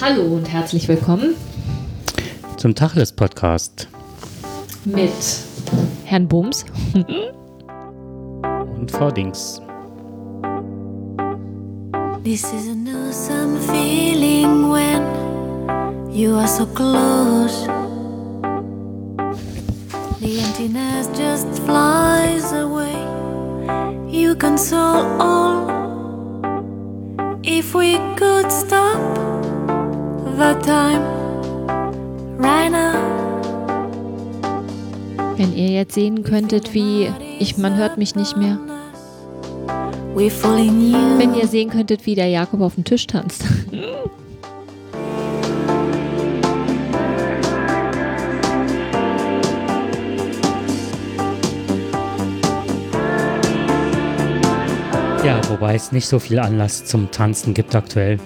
Hallo und herzlich willkommen zum Tacheles Podcast mit Herrn Bums und Frau Dings. This is an awesome feeling when you are so close. The emptiness just flies away. You console all. If we could stop the time right now. Wenn ihr jetzt sehen könntet, wie ich, man hört mich nicht mehr. Wenn ihr sehen könntet, wie der Jakob auf dem Tisch tanzt. Ja, wobei es nicht so viel Anlass zum Tanzen gibt aktuell.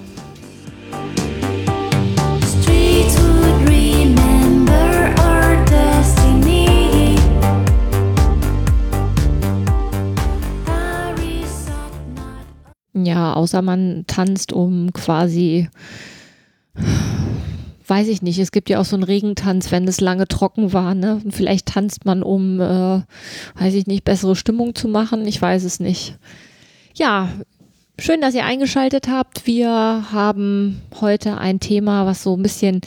Außer man tanzt um quasi, weiß ich nicht, es gibt ja auch so einen Regentanz, wenn es lange trocken war, ne? Vielleicht tanzt man, um, äh, weiß ich nicht, bessere Stimmung zu machen, ich weiß es nicht. Ja, schön, dass ihr eingeschaltet habt. Wir haben heute ein Thema, was so ein bisschen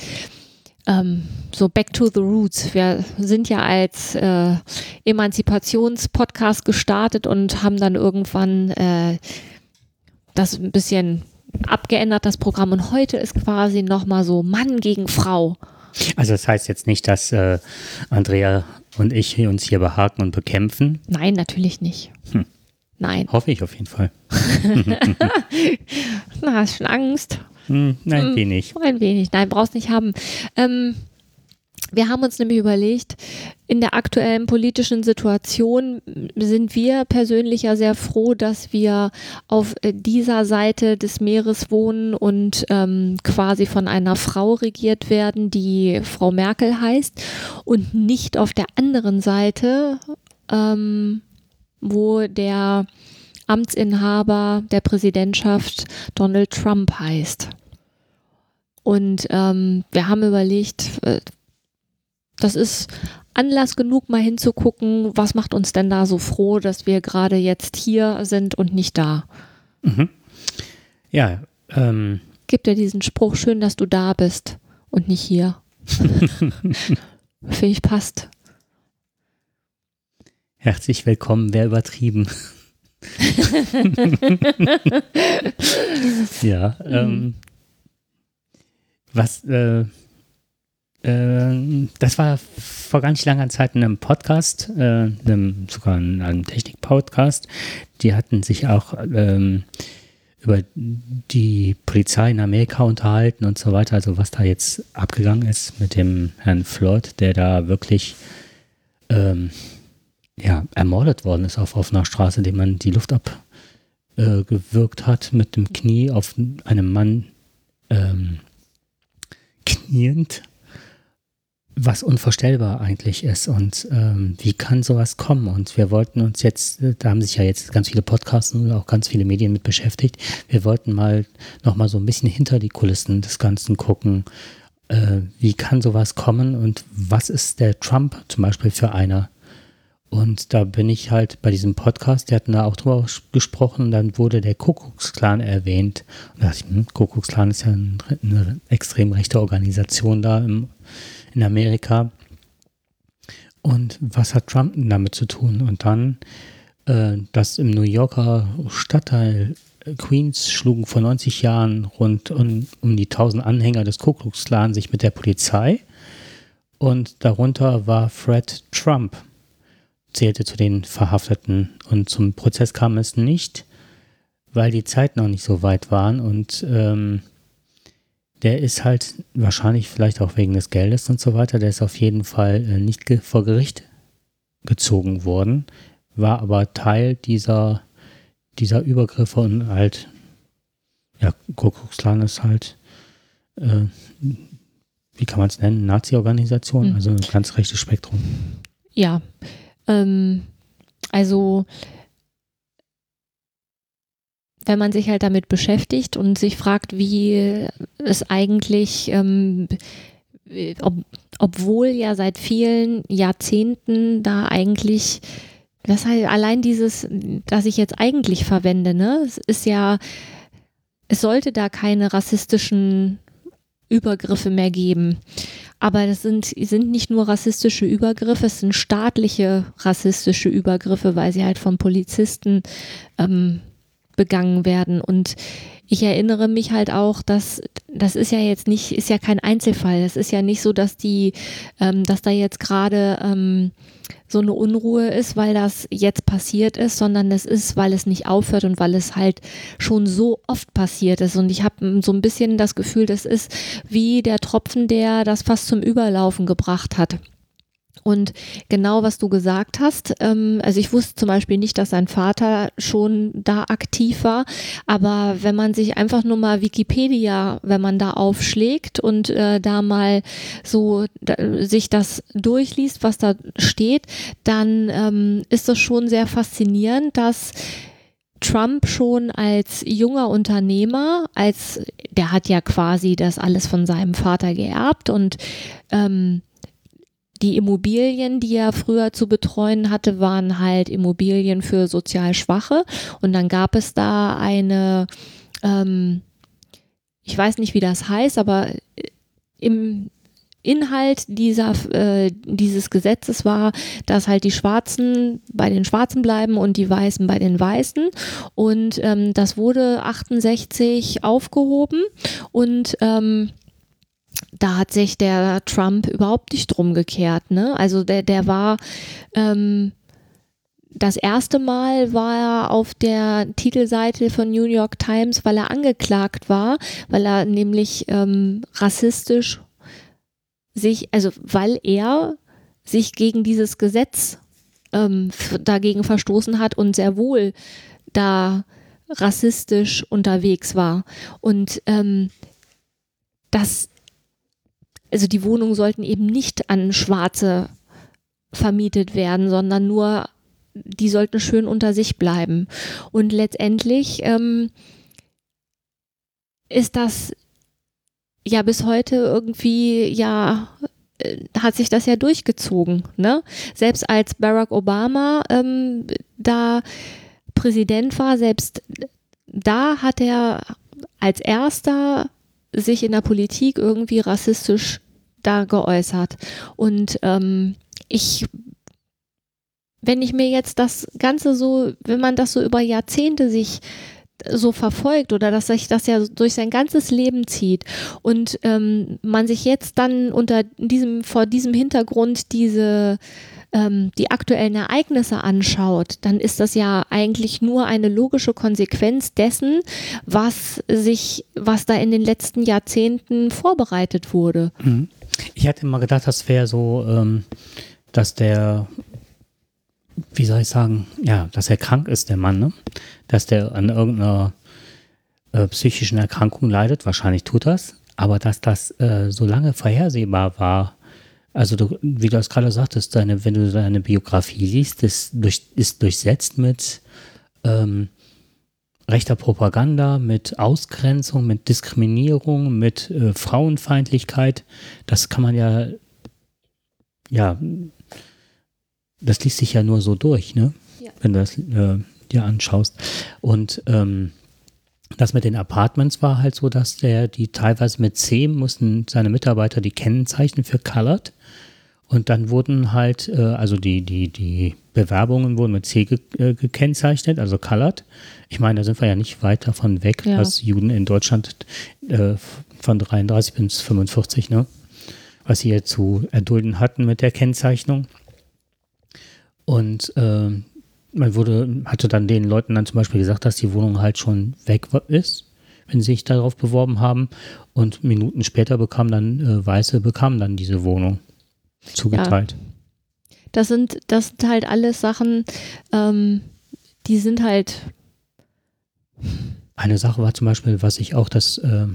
ähm, so back to the roots. Wir sind ja als äh, Emanzipationspodcast gestartet und haben dann irgendwann äh, das ein bisschen abgeändert, das Programm. Und heute ist quasi nochmal so Mann gegen Frau. Also das heißt jetzt nicht, dass äh, Andrea und ich uns hier behaken und bekämpfen? Nein, natürlich nicht. Hm. Nein. Hoffe ich auf jeden Fall. Na, hast schon Angst? Hm, ein hm, wenig. Ein wenig. Nein, brauchst nicht haben. Ähm, wir haben uns nämlich überlegt, in der aktuellen politischen Situation sind wir persönlich ja sehr froh, dass wir auf dieser Seite des Meeres wohnen und ähm, quasi von einer Frau regiert werden, die Frau Merkel heißt und nicht auf der anderen Seite ähm, wo der Amtsinhaber der Präsidentschaft Donald Trump heißt. Und ähm, wir haben überlegt, äh, das ist Anlass genug, mal hinzugucken, was macht uns denn da so froh, dass wir gerade jetzt hier sind und nicht da. Mhm. Ja. Ähm. Gibt ja diesen Spruch, schön, dass du da bist und nicht hier. Finde ich passt. Herzlich willkommen, wer übertrieben. ja, ähm, was, äh, äh, das war vor ganz langer Zeit in einem Podcast, äh, einem, sogar in einem Technik-Podcast. Die hatten sich auch ähm, über die Polizei in Amerika unterhalten und so weiter. Also was da jetzt abgegangen ist mit dem Herrn Floyd, der da wirklich ähm, ja, ermordet worden ist auf offener Straße, dem man die Luft abgewürgt äh, hat mit dem Knie auf einem Mann ähm, kniend, was unvorstellbar eigentlich ist. Und ähm, wie kann sowas kommen? Und wir wollten uns jetzt, da haben sich ja jetzt ganz viele Podcasts und auch ganz viele Medien mit beschäftigt. Wir wollten mal nochmal so ein bisschen hinter die Kulissen des Ganzen gucken. Äh, wie kann sowas kommen und was ist der Trump zum Beispiel für einer? Und da bin ich halt bei diesem Podcast, die hatten da auch drüber gesprochen, dann wurde der Kuckucksklan erwähnt. Und da dachte ich, hm, Kuckucksklan ist ja eine extrem rechte Organisation da im, in Amerika. Und was hat Trump denn damit zu tun? Und dann, äh, dass im New Yorker Stadtteil Queens schlugen vor 90 Jahren rund um, um die 1000 Anhänger des Ku Klux Klan sich mit der Polizei. Und darunter war Fred Trump zählte zu den Verhafteten und zum Prozess kam es nicht, weil die Zeit noch nicht so weit waren und ähm, der ist halt wahrscheinlich vielleicht auch wegen des Geldes und so weiter, der ist auf jeden Fall äh, nicht ge vor Gericht gezogen worden, war aber Teil dieser, dieser Übergriffe und halt, ja, Kuckucksklan ist halt, äh, wie kann man es nennen, Nazi-Organisation, mhm. also ein ganz rechtes Spektrum. Ja, ähm, also wenn man sich halt damit beschäftigt und sich fragt, wie es eigentlich, ähm, ob, obwohl ja seit vielen Jahrzehnten da eigentlich, das halt allein dieses, dass ich jetzt eigentlich verwende, ne, es ist ja, es sollte da keine rassistischen Übergriffe mehr geben. Aber das sind, sind nicht nur rassistische Übergriffe, es sind staatliche rassistische Übergriffe, weil sie halt von Polizisten ähm, begangen werden. Und ich erinnere mich halt auch, dass das ist ja jetzt nicht, ist ja kein Einzelfall. Es ist ja nicht so, dass die, ähm, dass da jetzt gerade ähm, so eine Unruhe ist, weil das jetzt passiert ist, sondern es ist, weil es nicht aufhört und weil es halt schon so oft passiert ist. Und ich habe so ein bisschen das Gefühl, das ist wie der Tropfen, der das fast zum Überlaufen gebracht hat. Und genau was du gesagt hast, ähm, also ich wusste zum Beispiel nicht, dass sein Vater schon da aktiv war, aber wenn man sich einfach nur mal Wikipedia, wenn man da aufschlägt und äh, da mal so da, sich das durchliest, was da steht, dann ähm, ist das schon sehr faszinierend, dass Trump schon als junger Unternehmer, als der hat ja quasi das alles von seinem Vater geerbt und ähm, die Immobilien, die er früher zu betreuen hatte, waren halt Immobilien für sozial Schwache. Und dann gab es da eine, ähm, ich weiß nicht, wie das heißt, aber im Inhalt dieser, äh, dieses Gesetzes war, dass halt die Schwarzen bei den Schwarzen bleiben und die Weißen bei den Weißen. Und ähm, das wurde 68 aufgehoben und ähm, da hat sich der Trump überhaupt nicht drum gekehrt. Ne? Also der, der war ähm, das erste Mal war er auf der Titelseite von New York Times, weil er angeklagt war, weil er nämlich ähm, rassistisch sich, also weil er sich gegen dieses Gesetz ähm, dagegen verstoßen hat und sehr wohl da rassistisch unterwegs war. Und ähm, das also die Wohnungen sollten eben nicht an Schwarze vermietet werden, sondern nur, die sollten schön unter sich bleiben. Und letztendlich ähm, ist das ja bis heute irgendwie ja äh, hat sich das ja durchgezogen. Ne? Selbst als Barack Obama ähm, da Präsident war, selbst da hat er als erster sich in der Politik irgendwie rassistisch da geäußert. Und ähm, ich, wenn ich mir jetzt das Ganze so, wenn man das so über Jahrzehnte sich so verfolgt oder dass sich das ja durch sein ganzes Leben zieht und ähm, man sich jetzt dann unter diesem, vor diesem Hintergrund diese ähm, die aktuellen Ereignisse anschaut, dann ist das ja eigentlich nur eine logische Konsequenz dessen, was sich, was da in den letzten Jahrzehnten vorbereitet wurde. Mhm. Ich hätte immer gedacht, das wäre so, ähm, dass der, wie soll ich sagen, ja, dass er krank ist, der Mann, ne? Dass der an irgendeiner äh, psychischen Erkrankung leidet, wahrscheinlich tut das, aber dass das äh, so lange vorhersehbar war, also du, wie du es gerade sagtest, deine, wenn du deine Biografie liest, ist, durch, ist durchsetzt mit ähm, rechter Propaganda, mit Ausgrenzung, mit Diskriminierung, mit äh, Frauenfeindlichkeit. Das kann man ja, ja, das liest sich ja nur so durch, ne? Ja. Wenn du das äh, dir anschaust. Und ähm, das mit den Apartments war halt so, dass der, die teilweise mit C mussten seine Mitarbeiter die Kennzeichen für Colored und dann wurden halt, äh, also die, die, die Bewerbungen wurden mit C ge äh, gekennzeichnet, also colored. Ich meine, da sind wir ja nicht weit davon weg, ja. dass Juden in Deutschland äh, von 33 bis 45, ne, was sie jetzt zu erdulden hatten mit der Kennzeichnung. Und äh, man wurde, hatte dann den Leuten dann zum Beispiel gesagt, dass die Wohnung halt schon weg ist, wenn sie sich darauf beworben haben. Und Minuten später bekamen dann äh, Weiße bekamen dann diese Wohnung zugeteilt. Ja. Das sind, das sind halt alles Sachen, ähm, die sind halt. Eine Sache war zum Beispiel, was ich auch das äh,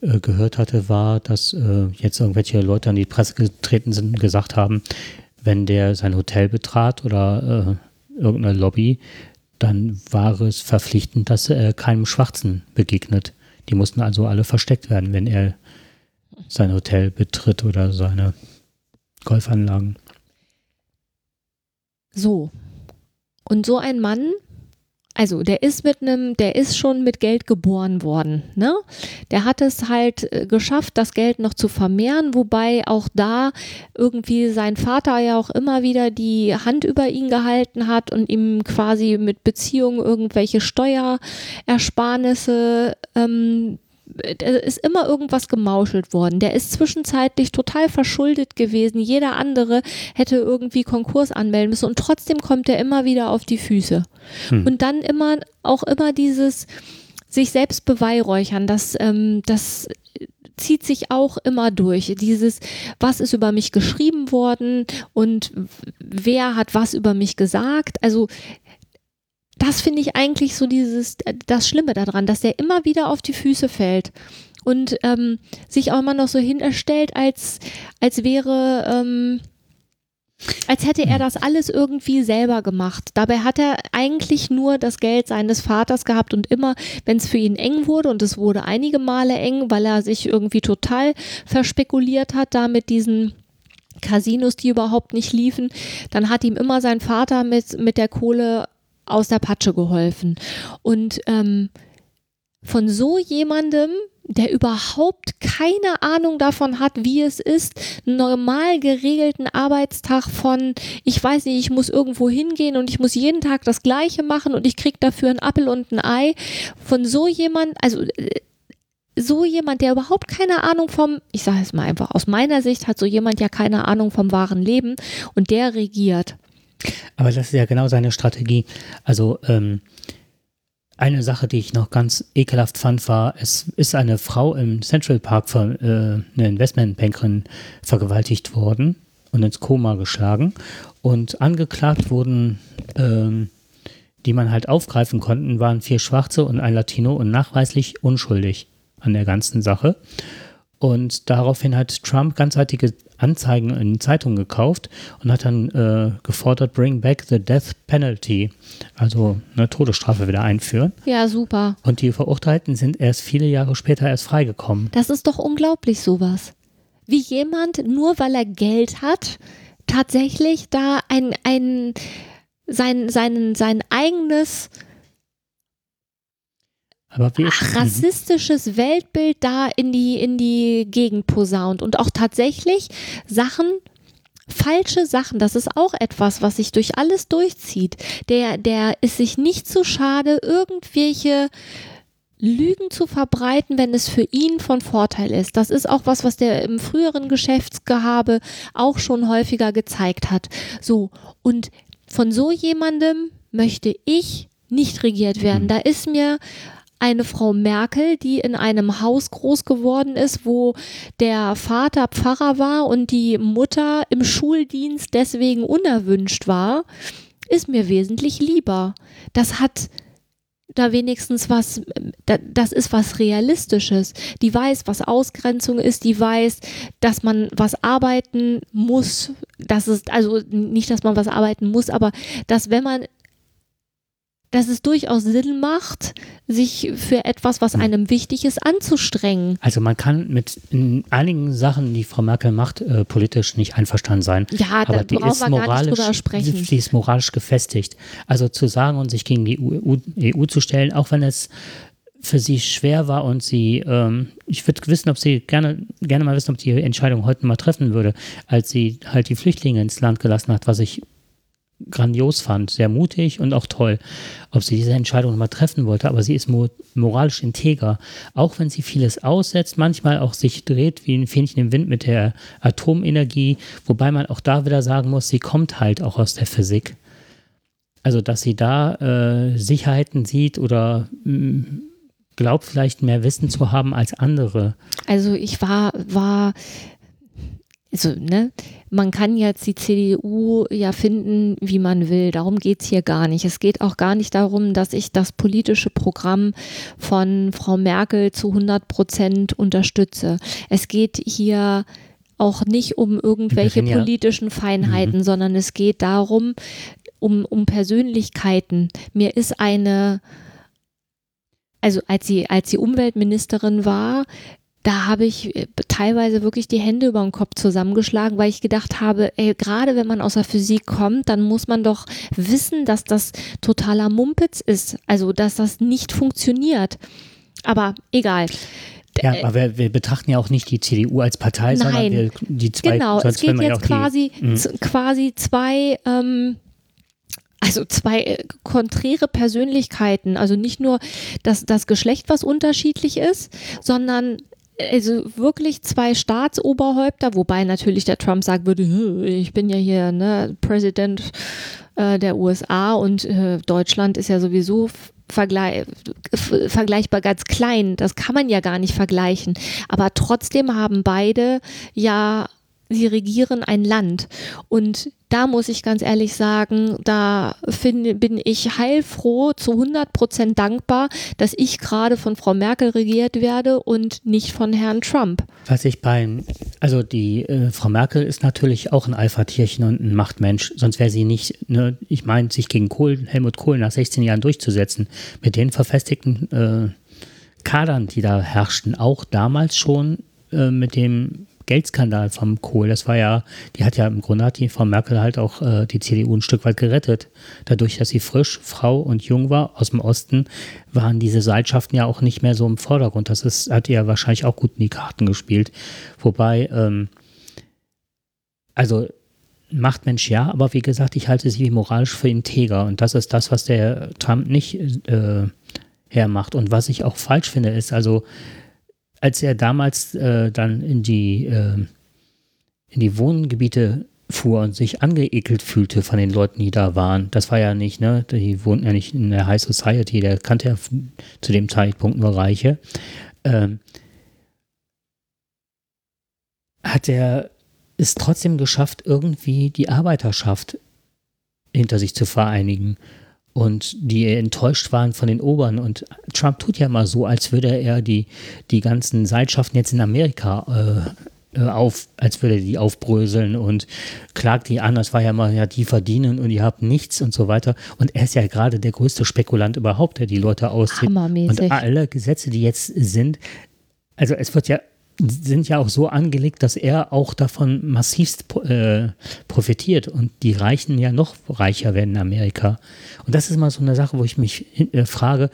äh, gehört hatte, war, dass äh, jetzt irgendwelche Leute an die Presse getreten sind und gesagt haben, wenn der sein Hotel betrat oder äh, irgendeine Lobby, dann war es verpflichtend, dass er keinem Schwarzen begegnet. Die mussten also alle versteckt werden, wenn er sein Hotel betritt oder seine Golfanlagen. So. Und so ein Mann also der ist mit einem, der ist schon mit Geld geboren worden. Ne? Der hat es halt äh, geschafft, das Geld noch zu vermehren, wobei auch da irgendwie sein Vater ja auch immer wieder die Hand über ihn gehalten hat und ihm quasi mit Beziehungen irgendwelche Steuerersparnisse ähm, ist immer irgendwas gemauschelt worden. Der ist zwischenzeitlich total verschuldet gewesen. Jeder andere hätte irgendwie Konkurs anmelden müssen und trotzdem kommt er immer wieder auf die Füße. Hm. Und dann immer auch immer dieses sich selbst beweihräuchern, das, ähm, das zieht sich auch immer durch. Dieses, was ist über mich geschrieben worden und wer hat was über mich gesagt. Also das finde ich eigentlich so dieses, das Schlimme daran, dass der immer wieder auf die Füße fällt und ähm, sich auch immer noch so hinstellt, als, als wäre, ähm, als hätte er das alles irgendwie selber gemacht. Dabei hat er eigentlich nur das Geld seines Vaters gehabt und immer, wenn es für ihn eng wurde, und es wurde einige Male eng, weil er sich irgendwie total verspekuliert hat, da mit diesen Casinos, die überhaupt nicht liefen, dann hat ihm immer sein Vater mit, mit der Kohle aus der Patsche geholfen. Und ähm, von so jemandem, der überhaupt keine Ahnung davon hat, wie es ist, einen normal geregelten Arbeitstag von, ich weiß nicht, ich muss irgendwo hingehen und ich muss jeden Tag das Gleiche machen und ich krieg dafür einen Appel und ein Ei. Von so jemand, also äh, so jemand, der überhaupt keine Ahnung vom, ich sage es mal einfach, aus meiner Sicht hat so jemand ja keine Ahnung vom wahren Leben und der regiert. Aber das ist ja genau seine Strategie. Also ähm, eine Sache, die ich noch ganz ekelhaft fand, war, es ist eine Frau im Central Park, von, äh, eine Investmentbankerin, vergewaltigt worden und ins Koma geschlagen. Und angeklagt wurden, ähm, die man halt aufgreifen konnten, waren vier Schwarze und ein Latino und nachweislich unschuldig an der ganzen Sache. Und daraufhin hat Trump ganzheitliche Anzeigen in Zeitungen gekauft und hat dann äh, gefordert, bring back the death penalty, also eine Todesstrafe wieder einführen. Ja, super. Und die Verurteilten sind erst viele Jahre später erst freigekommen. Das ist doch unglaublich sowas. Wie jemand, nur weil er Geld hat, tatsächlich da ein, ein sein, sein, sein eigenes aber wie Ach, rassistisches Weltbild da in die, in die Gegend posaunt und auch tatsächlich Sachen, falsche Sachen, das ist auch etwas, was sich durch alles durchzieht. Der, der ist sich nicht zu schade, irgendwelche Lügen zu verbreiten, wenn es für ihn von Vorteil ist. Das ist auch was, was der im früheren Geschäftsgehabe auch schon häufiger gezeigt hat. So. Und von so jemandem möchte ich nicht regiert werden. Hm. Da ist mir eine Frau Merkel, die in einem Haus groß geworden ist, wo der Vater Pfarrer war und die Mutter im Schuldienst deswegen unerwünscht war, ist mir wesentlich lieber. Das hat da wenigstens was, das ist was Realistisches. Die weiß, was Ausgrenzung ist, die weiß, dass man was arbeiten muss. Das ist also nicht, dass man was arbeiten muss, aber dass wenn man dass es durchaus Sinn macht, sich für etwas, was hm. einem wichtig ist, anzustrengen. Also man kann mit einigen Sachen, die Frau Merkel macht, äh, politisch nicht einverstanden sein. Ja, aber die ist moralisch, sprechen. die ist moralisch gefestigt. Also zu sagen und sich gegen die EU, EU zu stellen, auch wenn es für sie schwer war und sie, ähm, ich würde wissen, ob sie gerne, gerne mal wissen, ob die Entscheidung heute mal treffen würde, als sie halt die Flüchtlinge ins Land gelassen hat, was ich grandios fand, sehr mutig und auch toll, ob sie diese Entscheidung mal treffen wollte, aber sie ist mo moralisch integer, auch wenn sie vieles aussetzt, manchmal auch sich dreht wie ein Fähnchen im Wind mit der Atomenergie, wobei man auch da wieder sagen muss, sie kommt halt auch aus der Physik. Also, dass sie da äh, Sicherheiten sieht oder mm, glaubt vielleicht mehr Wissen zu haben als andere. Also ich war, war also, ne, man kann jetzt die CDU ja finden, wie man will. Darum geht's hier gar nicht. Es geht auch gar nicht darum, dass ich das politische Programm von Frau Merkel zu 100 Prozent unterstütze. Es geht hier auch nicht um irgendwelche politischen Feinheiten, mhm. sondern es geht darum, um, um Persönlichkeiten. Mir ist eine, also als sie, als sie Umweltministerin war, da habe ich äh, teilweise wirklich die Hände über den Kopf zusammengeschlagen, weil ich gedacht habe, ey, gerade wenn man aus der Physik kommt, dann muss man doch wissen, dass das totaler Mumpitz ist, also dass das nicht funktioniert. Aber egal. Ja, aber wir, wir, betrachten ja auch nicht die CDU als Partei, Nein, sondern wir, die zwei. Genau, es geht jetzt quasi, die, mhm. quasi zwei. Ähm, also zwei äh, konträre Persönlichkeiten, also nicht nur das, das Geschlecht, was unterschiedlich ist, sondern also wirklich zwei Staatsoberhäupter, wobei natürlich der Trump sagen würde, ich bin ja hier ne, Präsident äh, der USA und äh, Deutschland ist ja sowieso vergleich, vergleichbar ganz klein. Das kann man ja gar nicht vergleichen. Aber trotzdem haben beide ja sie regieren ein Land. Und da muss ich ganz ehrlich sagen, da find, bin ich heilfroh, zu 100 Prozent dankbar, dass ich gerade von Frau Merkel regiert werde und nicht von Herrn Trump. Was ich bei, also die äh, Frau Merkel ist natürlich auch ein Alpha-Tierchen und ein Machtmensch, sonst wäre sie nicht, ne, ich meine, sich gegen Kohl, Helmut Kohl nach 16 Jahren durchzusetzen, mit den verfestigten äh, Kadern, die da herrschten, auch damals schon äh, mit dem Geldskandal vom Kohl, das war ja, die hat ja im Grunde hat die Frau Merkel halt auch äh, die CDU ein Stück weit gerettet. Dadurch, dass sie frisch, Frau und jung war aus dem Osten, waren diese Seilschaften ja auch nicht mehr so im Vordergrund. Das ist, hat ihr wahrscheinlich auch gut in die Karten gespielt. Wobei, ähm, also Machtmensch ja, aber wie gesagt, ich halte sie moralisch für integer und das ist das, was der Trump nicht äh, hermacht. Und was ich auch falsch finde, ist also als er damals äh, dann in die, äh, in die Wohngebiete fuhr und sich angeekelt fühlte von den Leuten, die da waren. Das war ja nicht, ne? Die wohnten ja nicht in der High Society, der kannte ja zu dem Zeitpunkt nur Reiche. Ähm, hat er es trotzdem geschafft, irgendwie die Arbeiterschaft hinter sich zu vereinigen und die enttäuscht waren von den Obern. Und Trump tut ja mal so, als würde er die, die ganzen Seilschaften jetzt in Amerika äh, äh, auf, als würde er die aufbröseln und klagt die an, das war ja mal, ja, die verdienen und ihr habt nichts und so weiter. Und er ist ja gerade der größte Spekulant überhaupt, der die Leute auszieht. Und alle Gesetze, die jetzt sind, also es wird ja sind ja auch so angelegt, dass er auch davon massivst äh, profitiert und die Reichen ja noch reicher werden in Amerika. Und das ist mal so eine Sache, wo ich mich äh, frage,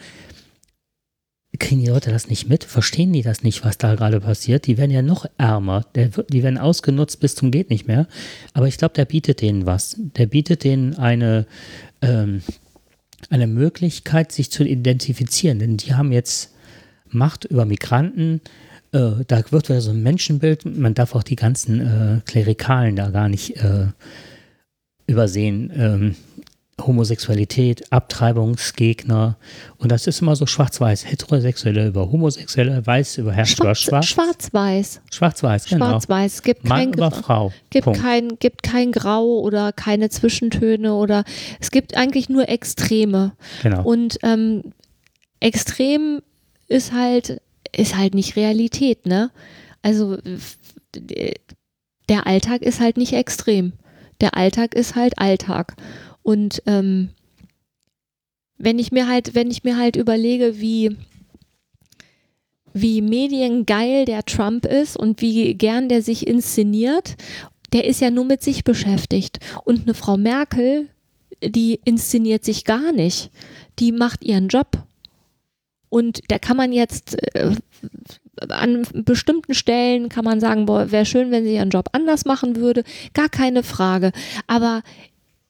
kriegen die Leute das nicht mit? Verstehen die das nicht, was da gerade passiert? Die werden ja noch ärmer. Der, die werden ausgenutzt bis zum geht nicht mehr. Aber ich glaube, der bietet denen was. Der bietet denen eine, ähm, eine Möglichkeit, sich zu identifizieren. Denn die haben jetzt Macht über Migranten, äh, da wird wieder so ein Menschenbild, man darf auch die ganzen äh, Klerikalen da gar nicht äh, übersehen. Ähm, Homosexualität, Abtreibungsgegner und das ist immer so schwarz-weiß. Heterosexuelle über Homosexuelle, weiß über Herr Schwarz, Schwarz. Schwarz-weiß. Schwarz-weiß, genau. Schwarz-weiß. Es gibt Mann kein über Frau. Gibt kein, gibt kein Grau oder keine Zwischentöne oder es gibt eigentlich nur Extreme. Genau. Und ähm, extrem ist halt ist halt nicht Realität, ne? Also der Alltag ist halt nicht extrem. Der Alltag ist halt Alltag. Und ähm, wenn ich mir halt, wenn ich mir halt überlege, wie, wie mediengeil der Trump ist und wie gern der sich inszeniert, der ist ja nur mit sich beschäftigt. Und eine Frau Merkel, die inszeniert sich gar nicht. Die macht ihren Job. Und da kann man jetzt äh, an bestimmten Stellen kann man sagen, wäre schön, wenn sie ihren Job anders machen würde. Gar keine Frage. Aber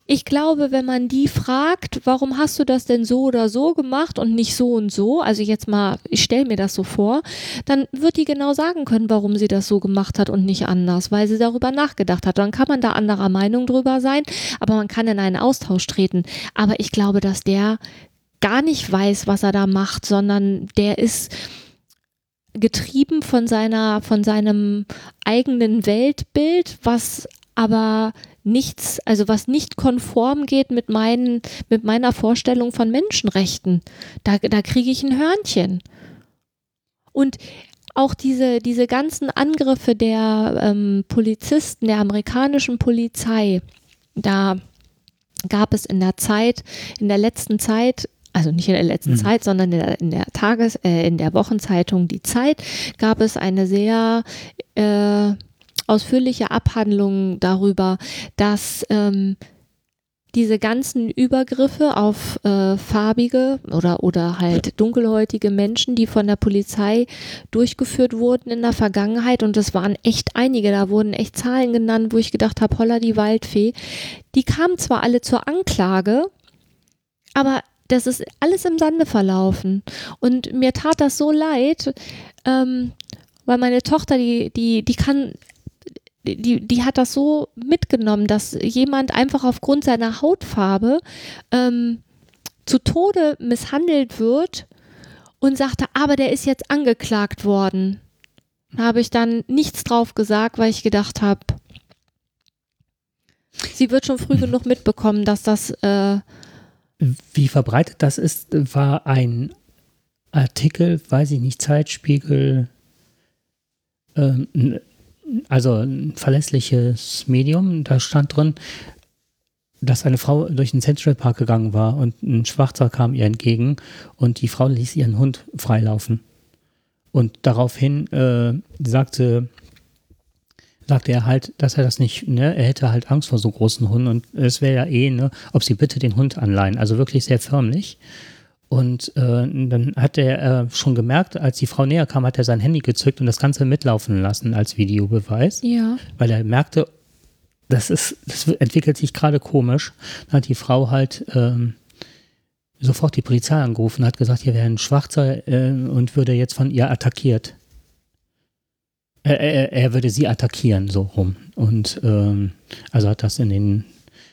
ich glaube, wenn man die fragt, warum hast du das denn so oder so gemacht und nicht so und so, also jetzt mal, ich stelle mir das so vor, dann wird die genau sagen können, warum sie das so gemacht hat und nicht anders, weil sie darüber nachgedacht hat. Dann kann man da anderer Meinung drüber sein, aber man kann in einen Austausch treten. Aber ich glaube, dass der gar nicht weiß, was er da macht, sondern der ist getrieben von seiner, von seinem eigenen Weltbild, was aber nichts, also was nicht konform geht mit meinen, mit meiner Vorstellung von Menschenrechten. Da, da kriege ich ein Hörnchen. Und auch diese, diese ganzen Angriffe der ähm, Polizisten, der amerikanischen Polizei, da gab es in der Zeit, in der letzten Zeit, also nicht in der letzten mhm. Zeit, sondern in der, in der Tages-, äh, in der Wochenzeitung Die Zeit, gab es eine sehr äh, ausführliche Abhandlung darüber, dass ähm, diese ganzen Übergriffe auf äh, farbige oder, oder halt dunkelhäutige Menschen, die von der Polizei durchgeführt wurden in der Vergangenheit, und das waren echt einige, da wurden echt Zahlen genannt, wo ich gedacht habe, holla die Waldfee, die kamen zwar alle zur Anklage, aber das ist alles im Sande verlaufen. Und mir tat das so leid, ähm, weil meine Tochter, die, die, die kann die, die hat das so mitgenommen, dass jemand einfach aufgrund seiner Hautfarbe ähm, zu Tode misshandelt wird und sagte, aber der ist jetzt angeklagt worden. Da habe ich dann nichts drauf gesagt, weil ich gedacht habe, sie wird schon früh genug mitbekommen, dass das. Äh Wie verbreitet das ist, war ein Artikel, weiß ich nicht, Zeitspiegel, ähm, also ein verlässliches Medium, da stand drin, dass eine Frau durch den Central Park gegangen war und ein Schwarzer kam ihr entgegen und die Frau ließ ihren Hund freilaufen. Und daraufhin äh, sagte, sagte er halt, dass er das nicht, ne, er hätte halt Angst vor so großen Hunden und es wäre ja eh, ne, ob sie bitte den Hund anleihen. Also wirklich sehr förmlich. Und äh, dann hat er äh, schon gemerkt, als die Frau näher kam, hat er sein Handy gezückt und das Ganze mitlaufen lassen als Videobeweis. Ja. Weil er merkte, das ist, das entwickelt sich gerade komisch. Dann hat die Frau halt ähm, sofort die Polizei angerufen, hat gesagt, hier wäre ein Schwarzer äh, und würde jetzt von ihr attackiert. Er, er, er, würde sie attackieren, so rum. Und ähm, also hat das in den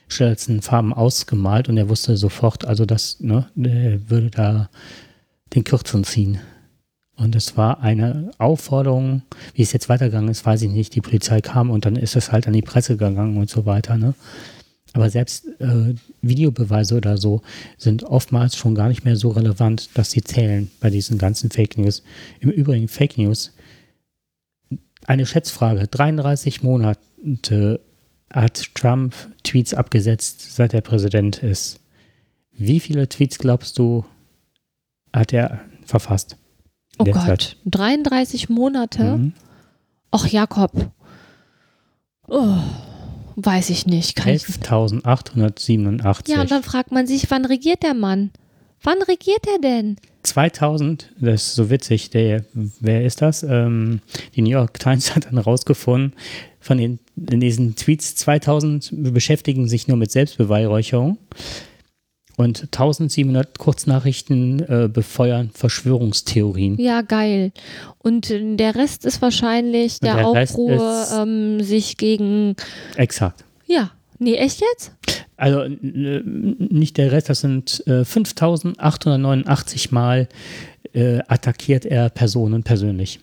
schnellsten Farben ausgemalt und er wusste sofort, also das, ne, der würde da den Kürzeren ziehen. Und es war eine Aufforderung, wie es jetzt weitergegangen ist, weiß ich nicht. Die Polizei kam und dann ist es halt an die Presse gegangen und so weiter. Ne? Aber selbst äh, Videobeweise oder so sind oftmals schon gar nicht mehr so relevant, dass sie zählen bei diesen ganzen Fake News. Im Übrigen Fake News. Eine Schätzfrage. 33 Monate hat Trump Tweets abgesetzt, seit er Präsident ist. Wie viele Tweets glaubst du, hat er verfasst? Oh Gott, Zeit? 33 Monate? Mhm. Och, Jakob. Oh, weiß ich nicht. 11.887. Ja, und dann fragt man sich, wann regiert der Mann? Wann regiert er denn? 2000, das ist so witzig, der, wer ist das? Ähm, die New York Times hat dann rausgefunden, von den, in diesen Tweets 2000 beschäftigen sich nur mit Selbstbeweihräucherung und 1700 Kurznachrichten äh, befeuern Verschwörungstheorien. Ja, geil. Und äh, der Rest ist wahrscheinlich der, der Aufruhr, ähm, sich gegen. Exakt. Ja. Nee, echt jetzt? Also nicht der Rest, das sind äh, 5889 Mal äh, attackiert er Personen persönlich.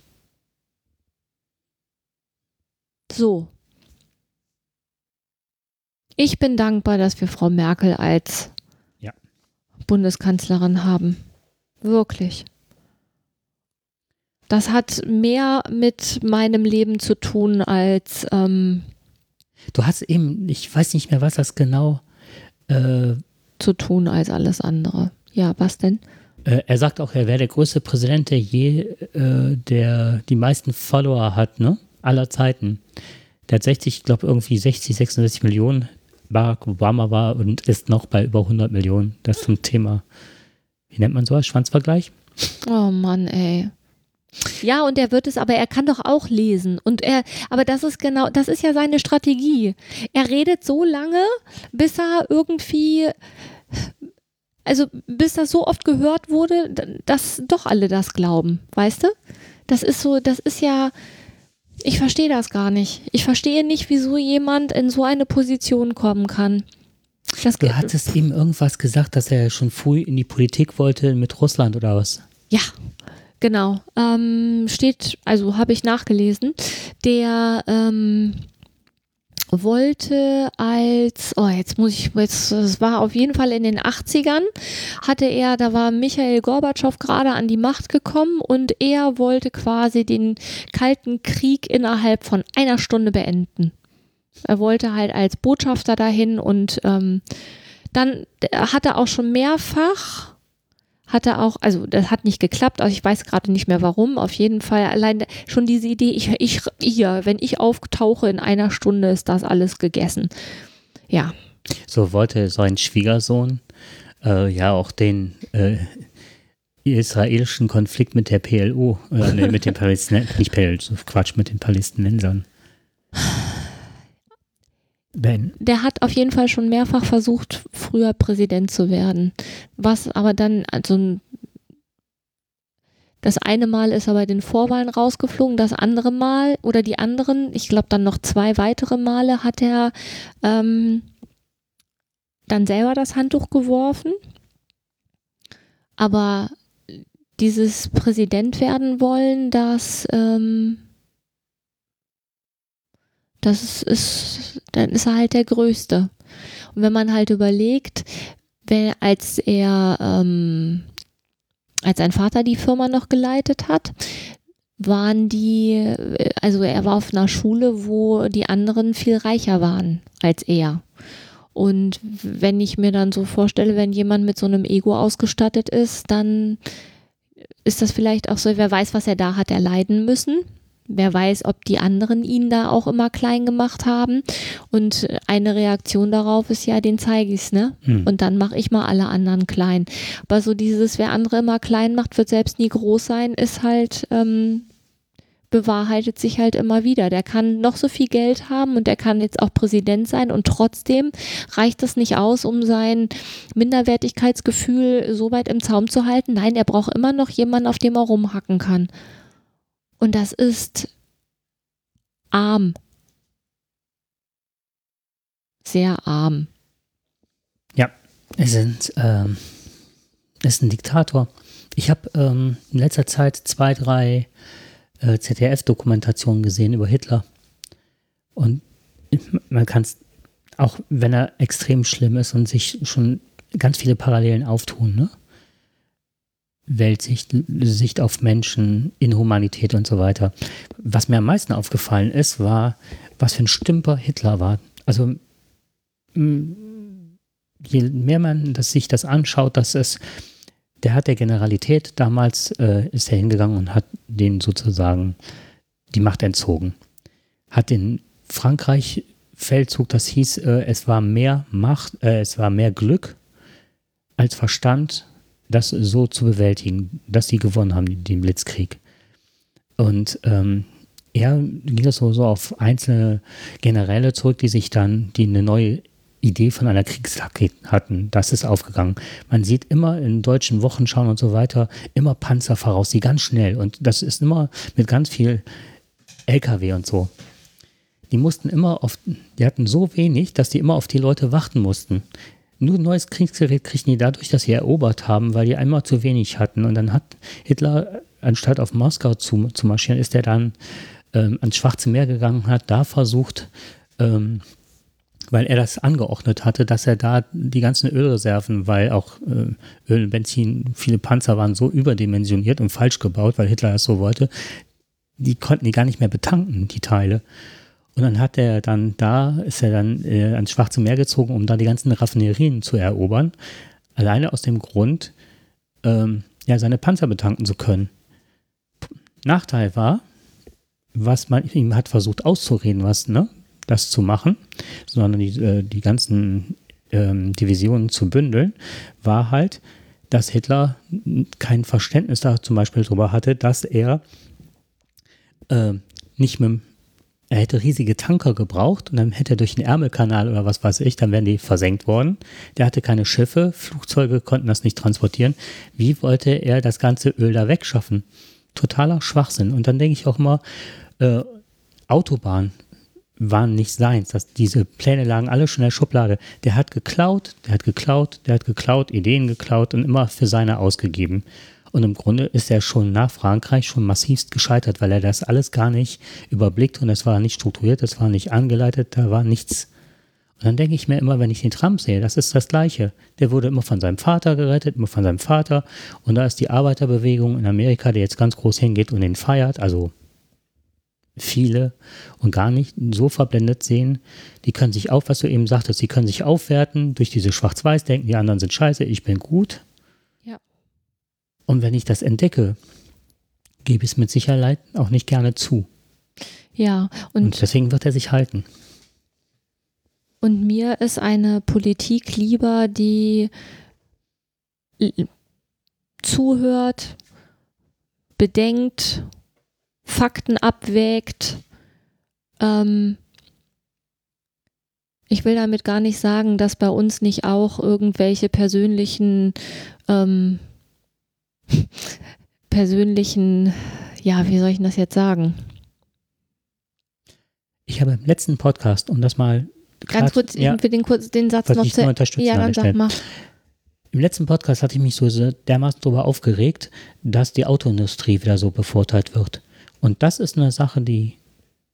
So. Ich bin dankbar, dass wir Frau Merkel als ja. Bundeskanzlerin haben. Wirklich. Das hat mehr mit meinem Leben zu tun als. Ähm, du hast eben, ich weiß nicht mehr, was das genau. Äh, zu tun als alles andere. Ja, was denn? Äh, er sagt auch, er wäre der größte Präsident, der je, äh, der die meisten Follower hat, ne? aller Zeiten. Der hat 60, ich glaube irgendwie 60, 66 Millionen. Barack Obama war und ist noch bei über 100 Millionen. Das zum Thema, wie nennt man sowas? Schwanzvergleich? Oh Mann, ey. Ja, und er wird es, aber er kann doch auch lesen. Und er, aber das ist genau, das ist ja seine Strategie. Er redet so lange, bis er irgendwie, also bis das so oft gehört wurde, dass doch alle das glauben, weißt du? Das ist so, das ist ja, ich verstehe das gar nicht. Ich verstehe nicht, wieso jemand in so eine Position kommen kann. Das du hattest ihm irgendwas gesagt, dass er schon früh in die Politik wollte mit Russland oder was? Ja, genau. Ähm, steht, also habe ich nachgelesen. Der ähm, wollte als, oh, jetzt muss ich, jetzt, es war auf jeden Fall in den 80ern, hatte er, da war Michael Gorbatschow gerade an die Macht gekommen und er wollte quasi den Kalten Krieg innerhalb von einer Stunde beenden. Er wollte halt als Botschafter dahin und ähm, Dann hat er auch schon mehrfach hat er auch, also das hat nicht geklappt, also ich weiß gerade nicht mehr warum, auf jeden Fall allein schon diese Idee, ich, ich, hier, wenn ich auftauche in einer Stunde ist das alles gegessen. Ja. So wollte sein Schwiegersohn äh, ja auch den äh, israelischen Konflikt mit der PLO, äh, mit den Palästinensern, nicht PLO, Quatsch, mit den Palästinensern. Ben. Der hat auf jeden Fall schon mehrfach versucht, früher Präsident zu werden. Was aber dann, also das eine Mal ist er bei den Vorwahlen rausgeflogen, das andere Mal oder die anderen, ich glaube dann noch zwei weitere Male hat er ähm, dann selber das Handtuch geworfen. Aber dieses Präsident werden wollen, das ähm, das ist, dann ist er halt der Größte. Und wenn man halt überlegt, wenn, als er, ähm, als sein Vater die Firma noch geleitet hat, waren die, also er war auf einer Schule, wo die anderen viel reicher waren als er. Und wenn ich mir dann so vorstelle, wenn jemand mit so einem Ego ausgestattet ist, dann ist das vielleicht auch so, wer weiß, was er da hat erleiden müssen. Wer weiß, ob die anderen ihn da auch immer klein gemacht haben. Und eine Reaktion darauf ist ja, den zeige ich's, ne? Hm. Und dann mache ich mal alle anderen klein. Aber so dieses, wer andere immer klein macht, wird selbst nie groß sein, ist halt, ähm, bewahrheitet sich halt immer wieder. Der kann noch so viel Geld haben und der kann jetzt auch Präsident sein und trotzdem reicht das nicht aus, um sein Minderwertigkeitsgefühl so weit im Zaum zu halten. Nein, er braucht immer noch jemanden, auf dem er rumhacken kann. Und das ist arm. Sehr arm. Ja, es sind, ähm, ist ein Diktator. Ich habe ähm, in letzter Zeit zwei, drei äh, ZDF-Dokumentationen gesehen über Hitler. Und man kann es, auch wenn er extrem schlimm ist und sich schon ganz viele Parallelen auftun, ne? Weltsicht, Sicht auf Menschen, Inhumanität und so weiter. Was mir am meisten aufgefallen ist, war, was für ein Stümper Hitler war. Also je mehr man das, sich das anschaut, dass es, der hat der Generalität damals, äh, ist er hingegangen und hat den sozusagen die Macht entzogen. Hat den Frankreich Feldzug, das hieß, äh, es war mehr Macht, äh, es war mehr Glück als Verstand das so zu bewältigen, dass sie gewonnen haben, den Blitzkrieg. Und ähm, er ging das so, so auf einzelne Generäle zurück, die sich dann, die eine neue Idee von einer Kriegslage hatten. Das ist aufgegangen. Man sieht immer in deutschen Wochenschauen und so weiter immer Panzer voraus, die ganz schnell. Und das ist immer mit ganz viel LKW und so. Die mussten immer auf, die hatten so wenig, dass die immer auf die Leute warten mussten nur ein neues Kriegsgerät kriegen die dadurch, dass sie erobert haben, weil die einmal zu wenig hatten. Und dann hat Hitler, anstatt auf Moskau zu, zu marschieren, ist er dann ähm, ans Schwarze Meer gegangen, hat da versucht, ähm, weil er das angeordnet hatte, dass er da die ganzen Ölreserven, weil auch äh, Öl, Benzin, viele Panzer waren so überdimensioniert und falsch gebaut, weil Hitler das so wollte, die konnten die gar nicht mehr betanken, die Teile. Und dann hat er dann da, ist er dann äh, ans Schwarze Meer gezogen, um da die ganzen Raffinerien zu erobern. Alleine aus dem Grund, ähm, ja, seine Panzer betanken zu können. Nachteil war, was man ihm hat versucht auszureden, was, ne, das zu machen, sondern die, äh, die ganzen ähm, Divisionen zu bündeln, war halt, dass Hitler kein Verständnis da zum Beispiel darüber hatte, dass er äh, nicht mit er hätte riesige Tanker gebraucht und dann hätte er durch den Ärmelkanal oder was weiß ich, dann wären die versenkt worden. Der hatte keine Schiffe, Flugzeuge konnten das nicht transportieren. Wie wollte er das ganze Öl da wegschaffen? Totaler Schwachsinn. Und dann denke ich auch mal, äh, Autobahn waren nicht seins. Das, diese Pläne lagen alle schon in der Schublade. Der hat geklaut, der hat geklaut, der hat geklaut, Ideen geklaut und immer für seine ausgegeben. Und im Grunde ist er schon nach Frankreich schon massivst gescheitert, weil er das alles gar nicht überblickt und es war nicht strukturiert, es war nicht angeleitet, da war nichts. Und dann denke ich mir immer, wenn ich den Trump sehe, das ist das Gleiche. Der wurde immer von seinem Vater gerettet, immer von seinem Vater. Und da ist die Arbeiterbewegung in Amerika, die jetzt ganz groß hingeht und den feiert, also viele und gar nicht so verblendet sehen. Die können sich auf, was du eben sagtest, sie können sich aufwerten durch diese Schwarz-Weiß, denken, die anderen sind scheiße, ich bin gut. Und wenn ich das entdecke, gebe ich es mit Sicherheit auch nicht gerne zu. Ja, und, Und deswegen wird er sich halten. und mir ist eine Politik lieber, die zuhört, bedenkt, Fakten abwägt. Ähm, ich will damit gar nicht sagen, dass bei uns nicht auch irgendwelche persönlichen, ähm, persönlichen, ja, wie soll ich denn das jetzt sagen? Ich habe im letzten Podcast, um das mal klar Ganz kurz, ja, den, kurz, den Satz noch zu unterstützen Ja, an dann sag mal. Im letzten Podcast hatte ich mich so dermaßen darüber aufgeregt, dass die Autoindustrie wieder so bevorteilt wird. Und das ist eine Sache, die,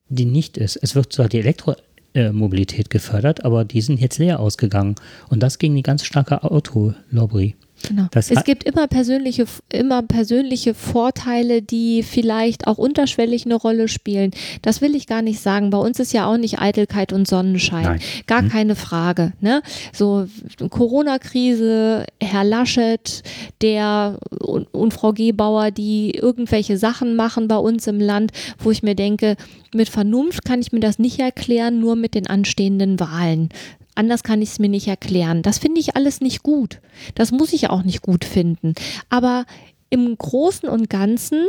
die nicht ist. Es wird zwar die Elektromobilität gefördert, aber die sind jetzt leer ausgegangen. Und das gegen die ganz starke Autolobby. Genau. Das es gibt immer persönliche, immer persönliche Vorteile, die vielleicht auch unterschwellig eine Rolle spielen. Das will ich gar nicht sagen. Bei uns ist ja auch nicht Eitelkeit und Sonnenschein. Nein. Gar Mhm. keine Frage. Ne? So Corona-Krise, Herr Laschet, der und, und Frau Gebauer, die irgendwelche Sachen machen bei uns im Land, wo ich mir denke, mit Vernunft kann ich mir das nicht erklären, nur mit den anstehenden Wahlen. Anders kann ich es mir nicht erklären. Das finde ich alles nicht gut. Das muss ich auch nicht gut finden. Aber im Großen und Ganzen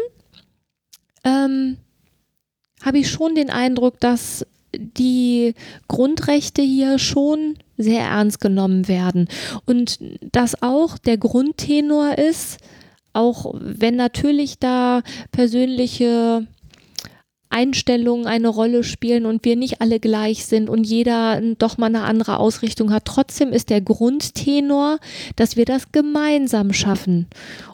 ähm, habe ich schon den Eindruck, dass die Grundrechte hier schon sehr ernst genommen werden. Und dass auch der Grundtenor ist, auch wenn natürlich da persönliche Einstellungen eine Rolle spielen und wir nicht alle gleich sind und jeder doch mal eine andere Ausrichtung hat. Trotzdem ist der Grundtenor, dass wir das gemeinsam schaffen.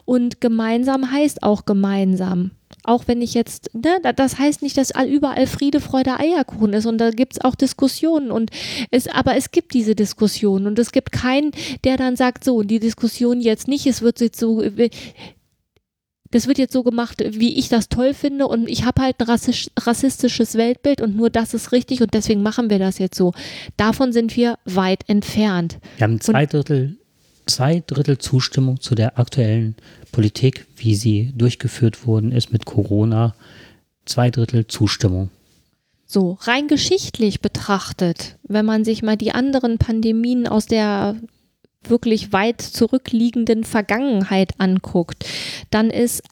Und gemeinsam heißt auch gemeinsam. Auch wenn ich jetzt, ne, da- das heißt nicht, dass all- überall Friede, Freude, Eierkuchen ist und da gibt es auch Diskussionen und es, aber es gibt diese Diskussionen und es gibt keinen, der dann sagt, so, die Diskussion jetzt nicht, es wird jetzt so, das wird jetzt so gemacht, wie ich das toll finde und ich habe halt ein rassisch, rassistisches Weltbild und nur das ist richtig und deswegen machen wir das jetzt so. Davon sind wir weit entfernt. Wir haben zwei Drittel, zwei Drittel Zustimmung zu der aktuellen Politik, wie sie durchgeführt worden ist mit Corona. Zwei Drittel Zustimmung. So, rein geschichtlich betrachtet, wenn man sich mal die anderen Pandemien aus der wirklich weit zurückliegenden Vergangenheit anguckt, dann ist,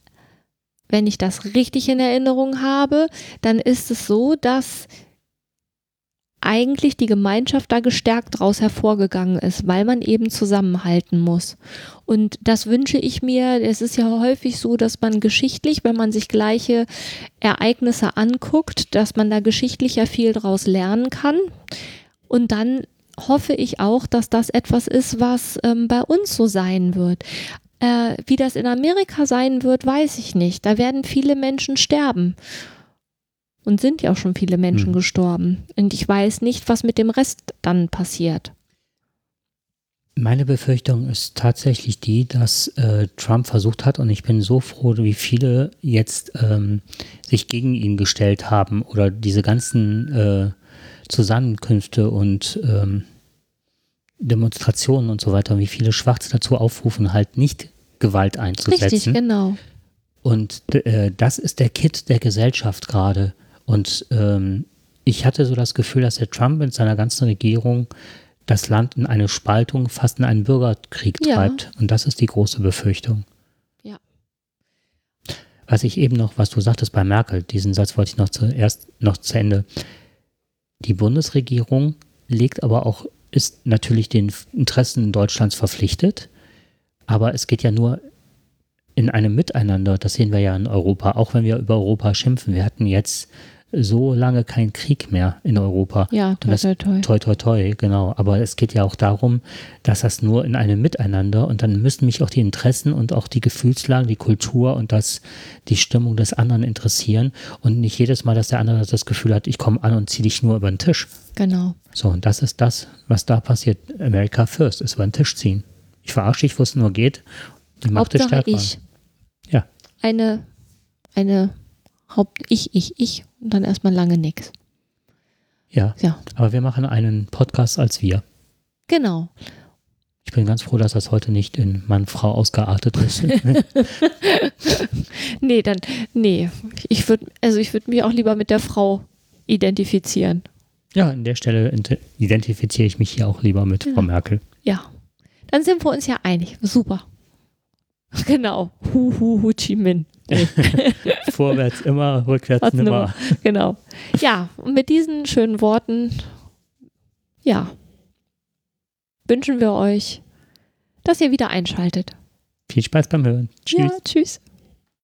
wenn ich das richtig in Erinnerung habe, dann ist es so, dass eigentlich die Gemeinschaft da gestärkt daraus hervorgegangen ist, weil man eben zusammenhalten muss. Und das wünsche ich mir. Es ist ja häufig so, dass man geschichtlich, wenn man sich gleiche Ereignisse anguckt, dass man da geschichtlich ja viel daraus lernen kann. Und dann hoffe ich auch, dass das etwas ist, was ähm, bei uns so sein wird. Äh, wie das in Amerika sein wird, weiß ich nicht. Da werden viele Menschen sterben. Und sind ja auch schon viele Menschen Hm. gestorben. Und ich weiß nicht, was mit dem Rest dann passiert. Meine Befürchtung ist tatsächlich die, dass äh, Trump versucht hat, und ich bin so froh, wie viele jetzt ähm, sich gegen ihn gestellt haben oder diese ganzen äh, Zusammenkünfte und ähm, Demonstrationen und so weiter, wie viele Schwarze dazu aufrufen, halt nicht Gewalt einzusetzen. Richtig, genau. Und äh, das ist der Kit der Gesellschaft gerade. Und ähm, ich hatte so das Gefühl, dass der Trump mit seiner ganzen Regierung das Land in eine Spaltung, fast in einen Bürgerkrieg Ja. treibt. Und das ist die große Befürchtung. Ja. Was ich eben noch, was du sagtest bei Merkel, diesen Satz wollte ich noch zuerst noch zu Ende. Die Bundesregierung legt aber auch, ist natürlich den Interessen Deutschlands verpflichtet, aber es geht ja nur in einem Miteinander, das sehen wir ja in Europa, auch wenn wir über Europa schimpfen. Wir hatten jetzt so lange keinen Krieg mehr in Europa. Ja, toi, das- toi, toi. Toi, toi, toi, genau. Aber es geht ja auch darum, dass das nur in einem Miteinander und dann müssen mich auch die Interessen und auch die Gefühlslagen, die Kultur und das, die Stimmung des anderen interessieren und nicht jedes Mal, dass der andere das Gefühl hat, ich komme an und ziehe dich nur über den Tisch. Genau. So, und das ist das, was da passiert. America first, ist über den Tisch ziehen. Ich verarsche dich, wo es nur geht. Die Macht ist Hauptsache stärker. ich. Ja. Eine, eine Haupt ich, ich, ich und dann erstmal lange nix. Ja, Ja, aber wir machen einen Podcast als wir. genau. Ich bin ganz froh, dass das heute nicht in Mann-Frau ausgeartet ist. Nee, dann, nee. Ich würde, also ich würde mich auch lieber mit der Frau identifizieren. ja, an der Stelle identifiziere ich mich hier auch lieber mit Frau Merkel. Ja. Dann sind wir uns ja einig. Super. Genau. Hu, hu, Hu Chi Minh. Vorwärts immer, rückwärts Hat's nimmer. genau. Ja, und mit diesen schönen Worten, ja, wünschen wir euch, dass ihr wieder einschaltet. Viel Spaß beim Hören. Tschüss. Ja, tschüss.